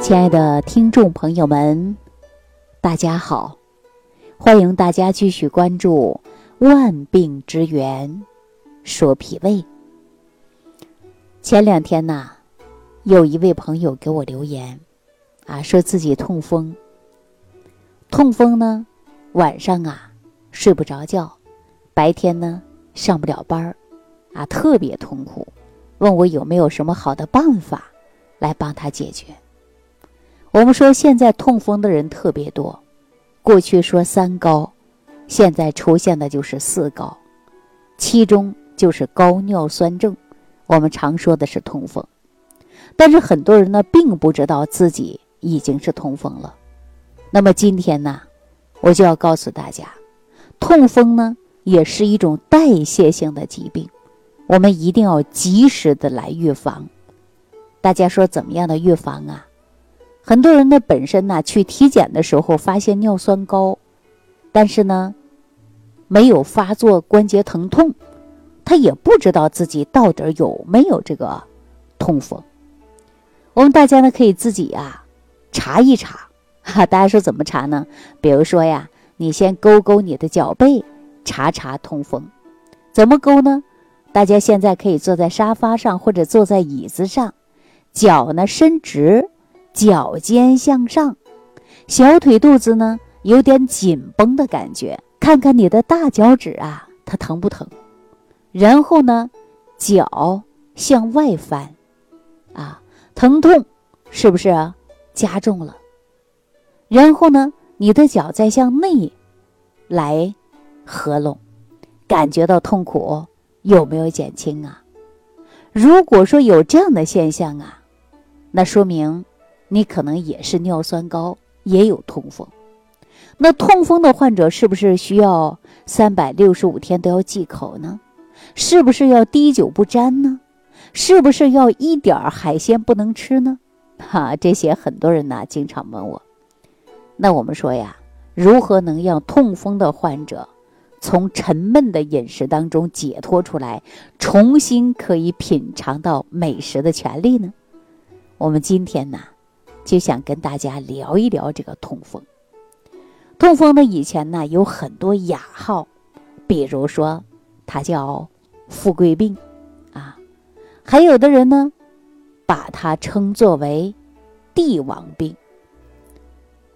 亲爱的听众朋友们，大家好！欢迎大家继续关注《万病之源说脾胃》。前两天呐，有一位朋友给我留言，啊，说自己痛风。痛风呢，晚上啊睡不着觉，白天呢上不了班儿，啊，特别痛苦，问我有没有什么好的办法来帮他解决。我们说现在痛风的人特别多，过去说三高，现在出现的就是四高，其中就是高尿酸症，我们常说的是痛风。但是很多人呢并不知道自己已经是痛风了。那么今天呢，我就要告诉大家，痛风呢也是一种代谢性的疾病，我们一定要及时的来预防。大家说怎么样的预防啊？很多人呢，本身呢去体检的时候发现尿酸高，但是呢，没有发作关节疼痛，他也不知道自己到底有没有这个痛风。我们大家呢可以自己啊查一查，哈，大家说怎么查呢？比如说呀，你先勾勾你的脚背，查查痛风。怎么勾呢？大家现在可以坐在沙发上或者坐在椅子上，脚呢伸直。脚尖向上，小腿肚子呢有点紧绷的感觉，看看你的大脚趾啊，它疼不疼？然后呢，脚向外翻，啊，疼痛是不是加重了？然后呢，你的脚再向内来合拢，感觉到痛苦有没有减轻啊？如果说有这样的现象啊，那说明。你可能也是尿酸高，也有痛风。那痛风的患者是不是需要三百六十五天都要忌口呢？是不是要滴酒不沾呢？是不是要一点海鲜不能吃呢？哈，这些很多人呢经常问我。那我们说呀，如何能让痛风的患者从沉闷的饮食当中解脱出来，重新可以品尝到美食的权利呢？我们今天呢？就想跟大家聊一聊这个痛风。痛风呢，以前呢有很多雅号，比如说它叫富贵病，啊，还有的人呢把它称作为帝王病。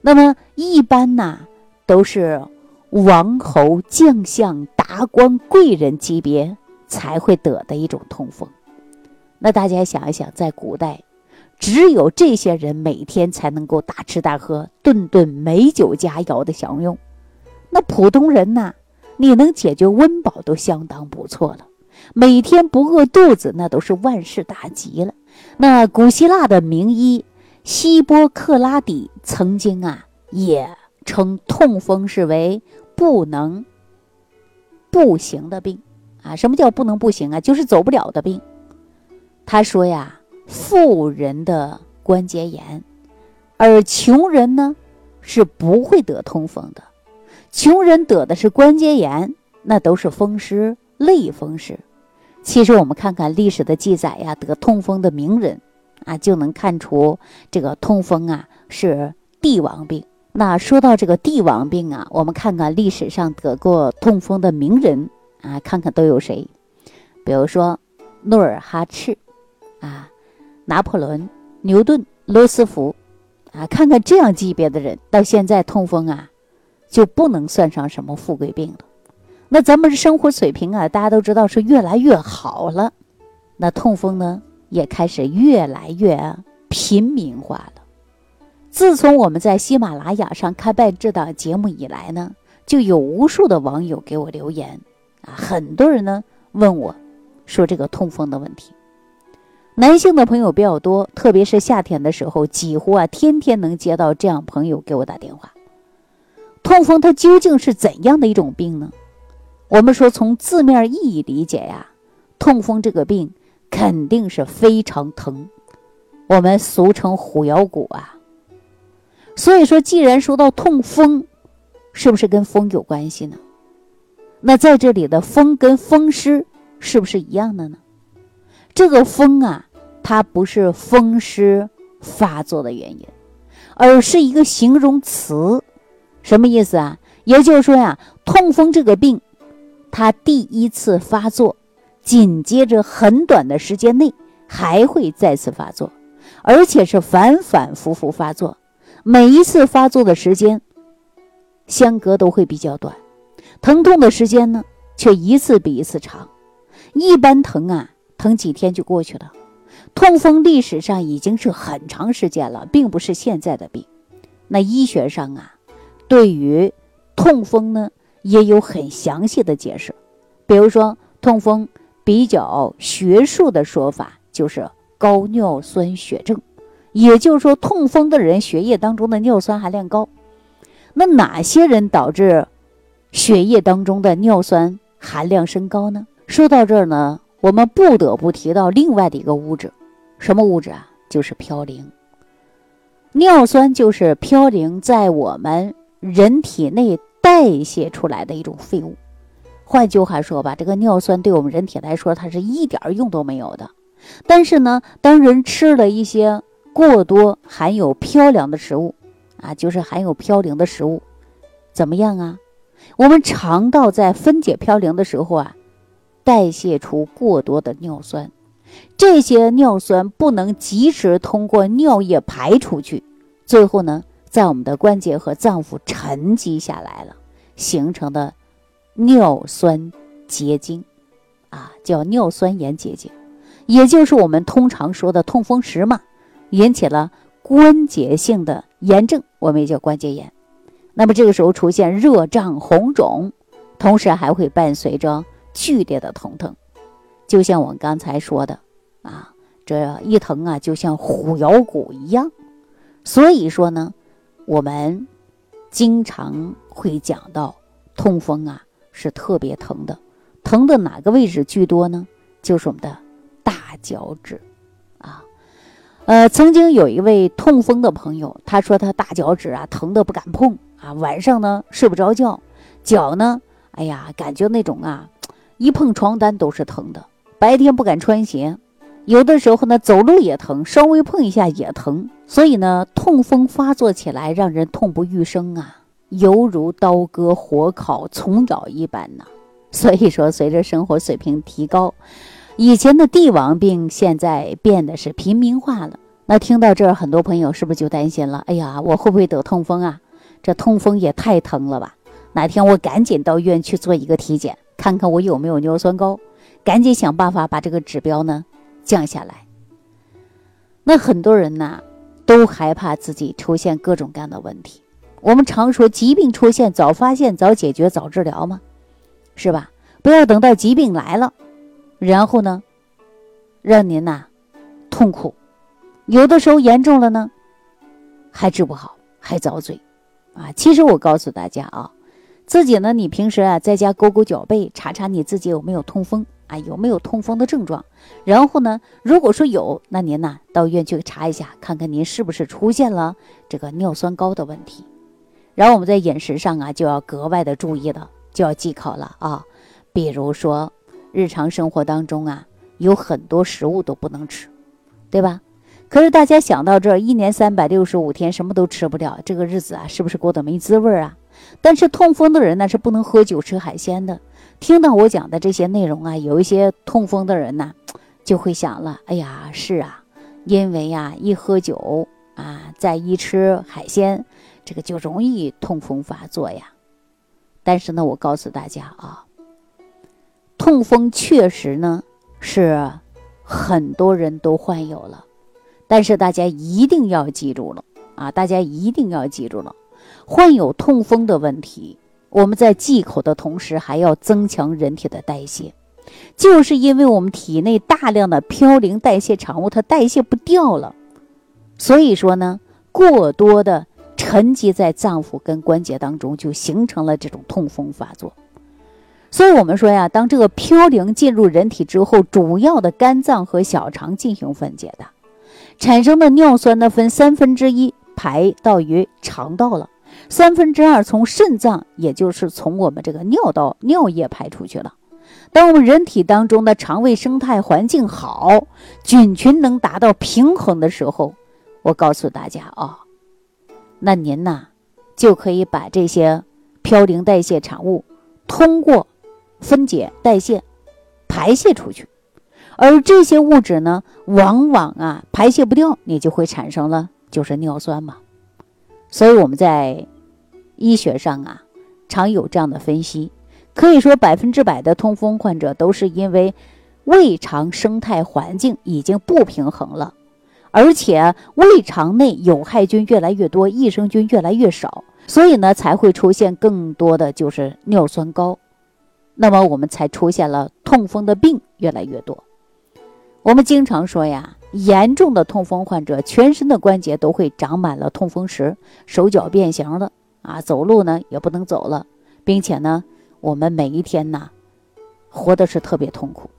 那么一般呢都是王侯将相、达官贵人级别才会得的一种痛风。那大家想一想，在古代。只有这些人每天才能够大吃大喝，顿顿美酒佳肴的享用。那普通人呢？你能解决温饱都相当不错了。每天不饿肚子，那都是万事大吉了。那古希腊的名医希波克拉底曾经啊，也称痛风是为不能不行的病啊。什么叫不能不行啊？就是走不了的病。他说呀。富人的关节炎，而穷人呢是不会得痛风的。穷人得的是关节炎，那都是风湿、类风湿。其实我们看看历史的记载呀，得痛风的名人啊，就能看出这个痛风啊是帝王病。那说到这个帝王病啊，我们看看历史上得过痛风的名人啊，看看都有谁。比如说努尔哈赤啊。拿破仑、牛顿、罗斯福，啊，看看这样级别的人，到现在痛风啊，就不能算上什么富贵病了。那咱们生活水平啊，大家都知道是越来越好了，那痛风呢，也开始越来越平民化了。自从我们在喜马拉雅上开办这档节目以来呢，就有无数的网友给我留言，啊，很多人呢问我，说这个痛风的问题。男性的朋友比较多，特别是夏天的时候，几乎啊天天能接到这样朋友给我打电话。痛风它究竟是怎样的一种病呢？我们说从字面意义理解呀，痛风这个病肯定是非常疼，我们俗称虎咬骨啊。所以说，既然说到痛风，是不是跟风有关系呢？那在这里的风跟风湿是不是一样的呢？这个风啊，它不是风湿发作的原因，而是一个形容词。什么意思啊？也就是说呀，痛风这个病，它第一次发作，紧接着很短的时间内还会再次发作，而且是反反复复发作，每一次发作的时间相隔都会比较短，疼痛的时间呢却一次比一次长，一般疼啊疼几天就过去了。痛风历史上已经是很长时间了，并不是现在的病。那医学上啊，对于痛风呢，也有很详细的解释。比如说，痛风比较学术的说法就是高尿酸血症，也就是说，痛风的人血液当中的尿酸含量高。那哪些人导致血液当中的尿酸含量升高呢？说到这儿呢，我们不得不提到另外的一个物质，什么物质啊？就是嘌呤。尿酸就是嘌呤在我们人体内代谢出来的一种废物，换句话说吧，这个尿酸对我们人体来说，它是一点用都没有的。但是呢，当人吃了一些过多含有嘌呤的食物，啊，就是含有嘌呤的食物，怎么样啊？我们肠道在分解嘌呤的时候啊，代谢出过多的尿酸，这些尿酸不能及时通过尿液排出去，最后呢？在我们的关节和脏腑沉积下来了，形成的尿酸结晶，啊，叫尿酸盐结晶，也就是我们通常说的痛风石嘛，引起了关节性的炎症，我们也叫关节炎。那么这个时候出现热胀红肿，同时还会伴随着剧烈的疼痛，就像我刚才说的，啊，这一疼啊，就像虎咬骨一样。所以说呢。我们经常会讲到痛风啊，是特别疼的，疼的哪个位置居多呢？就是我们的大脚趾啊。呃，曾经有一位痛风的朋友，他说他大脚趾啊疼的不敢碰啊，晚上呢睡不着觉，脚呢，哎呀，感觉那种啊，一碰床单都是疼的，白天不敢穿鞋。有的时候呢，走路也疼，稍微碰一下也疼，所以呢，痛风发作起来让人痛不欲生啊，犹如刀割、火烤、虫咬一般呢。所以说，随着生活水平提高，以前的帝王病现在变得是平民化了。那听到这儿，很多朋友是不是就担心了？哎呀，我会不会得痛风啊？这痛风也太疼了吧！哪天我赶紧到医院去做一个体检，看看我有没有尿酸高，赶紧想办法把这个指标呢。降下来，那很多人呢都害怕自己出现各种各样的问题。我们常说疾病出现早发现、早解决、早治疗嘛，是吧？不要等到疾病来了，然后呢让您呐痛苦，有的时候严重了呢还治不好，还遭罪啊！其实我告诉大家啊，自己呢你平时啊在家勾勾脚背，查查你自己有没有痛风。啊，有没有痛风的症状？然后呢，如果说有，那您呢到医院去查一下，看看您是不是出现了这个尿酸高的问题。然后我们在饮食上啊，就要格外的注意了，就要忌口了啊。比如说，日常生活当中啊，有很多食物都不能吃，对吧？可是大家想到这一年三百六十五天什么都吃不了，这个日子啊，是不是过得没滋味啊？但是痛风的人呢，是不能喝酒、吃海鲜的。听到我讲的这些内容啊，有一些痛风的人呢，就会想了：哎呀，是啊，因为呀，一喝酒啊，再一吃海鲜，这个就容易痛风发作呀。但是呢，我告诉大家啊，痛风确实呢是很多人都患有了，但是大家一定要记住了啊，大家一定要记住了，患有痛风的问题。我们在忌口的同时，还要增强人体的代谢，就是因为我们体内大量的嘌呤代谢产物它代谢不掉了，所以说呢，过多的沉积在脏腑跟关节当中，就形成了这种痛风发作。所以我们说呀，当这个嘌呤进入人体之后，主要的肝脏和小肠进行分解的，产生的尿酸呢，分三分之一排到于肠道了。三分之二从肾脏，也就是从我们这个尿道尿液排出去了。当我们人体当中的肠胃生态环境好，菌群能达到平衡的时候，我告诉大家啊，那您呐就可以把这些嘌呤代谢产物通过分解代谢排泄出去，而这些物质呢，往往啊排泄不掉，你就会产生了就是尿酸嘛。所以我们在医学上啊，常有这样的分析，可以说百分之百的痛风患者都是因为胃肠生态环境已经不平衡了。而且胃肠内有害菌越来越多，益生菌越来越少，所以呢才会出现更多的就是尿酸高，那么我们才出现了痛风的病越来越多。我们经常说呀，严重的痛风患者全身的关节都会长满了痛风石，手脚变形了啊，走路呢也不能走了，并且呢，我们每一天呐，活的是特别痛苦。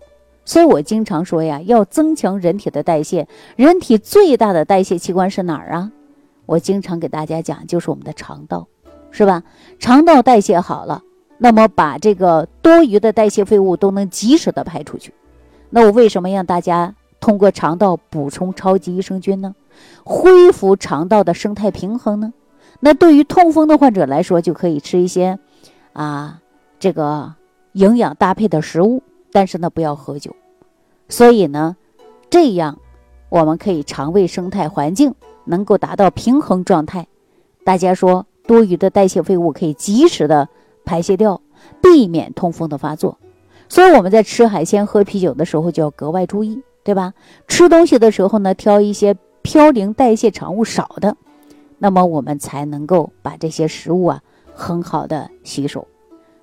所以我经常说呀，要增强人体的代谢。人体最大的代谢器官是哪儿啊？我经常给大家讲，就是我们的肠道，是吧？肠道代谢好了，那么把这个多余的代谢废物都能及时的排出去。那我为什么让大家通过肠道补充超级益生菌呢？恢复肠道的生态平衡呢？那对于痛风的患者来说，就可以吃一些啊，这个营养搭配的食物。但是呢，不要喝酒，所以呢，这样我们可以肠胃生态环境能够达到平衡状态。大家说多余的代谢废物可以及时的排泄掉，避免痛风的发作。所以我们在吃海鲜、喝啤酒的时候就要格外注意，对吧？吃东西的时候呢，挑一些嘌呤代谢产物少的，那么我们才能够把这些食物啊很好的吸收。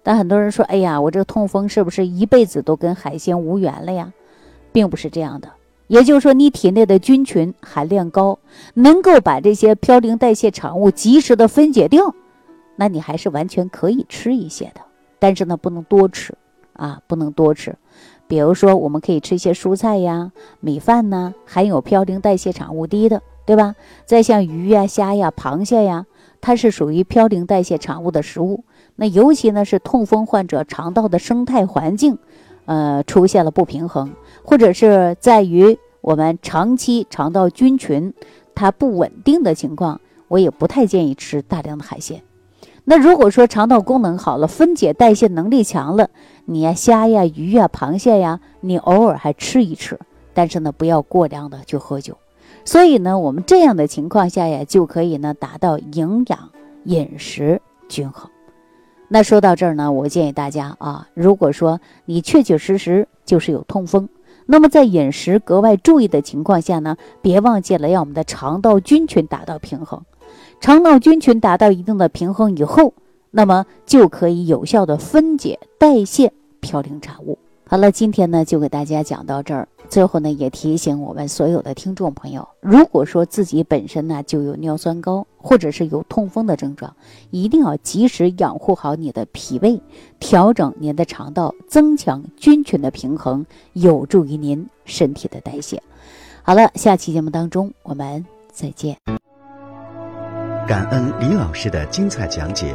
但很多人说：“哎呀，我这个痛风是不是一辈子都跟海鲜无缘了呀？”并不是这样的。也就是说，你体内的菌群含量高，能够把这些嘌呤代谢产物及时的分解掉，那你还是完全可以吃一些的。但是呢，不能多吃啊，不能多吃。比如说，我们可以吃一些蔬菜呀、米饭呐，含有嘌呤代谢产物低的，对吧？再像鱼呀、虾呀、螃蟹呀，它是属于嘌呤代谢产物的食物。那尤其呢是痛风患者肠道的生态环境，呃出现了不平衡，或者是在于我们长期肠道菌群它不稳定的情况，我也不太建议吃大量的海鲜。那如果说肠道功能好了，分解代谢能力强了，你呀虾呀鱼呀螃蟹呀，你偶尔还吃一吃，但是呢不要过量的去喝酒。所以呢我们这样的情况下呀，就可以呢达到营养饮食均衡。那说到这儿呢，我建议大家啊，如果说你确确实实就是有痛风，那么在饮食格外注意的情况下呢，别忘记了让我们的肠道菌群达到平衡。肠道菌群达到一定的平衡以后，那么就可以有效的分解代谢嘌呤产物。好了，今天呢就给大家讲到这儿。最后呢，也提醒我们所有的听众朋友，如果说自己本身呢就有尿酸高，或者是有痛风的症状，一定要及时养护好你的脾胃，调整您的肠道，增强菌群的平衡，有助于您身体的代谢。好了，下期节目当中我们再见。感恩李老师的精彩讲解。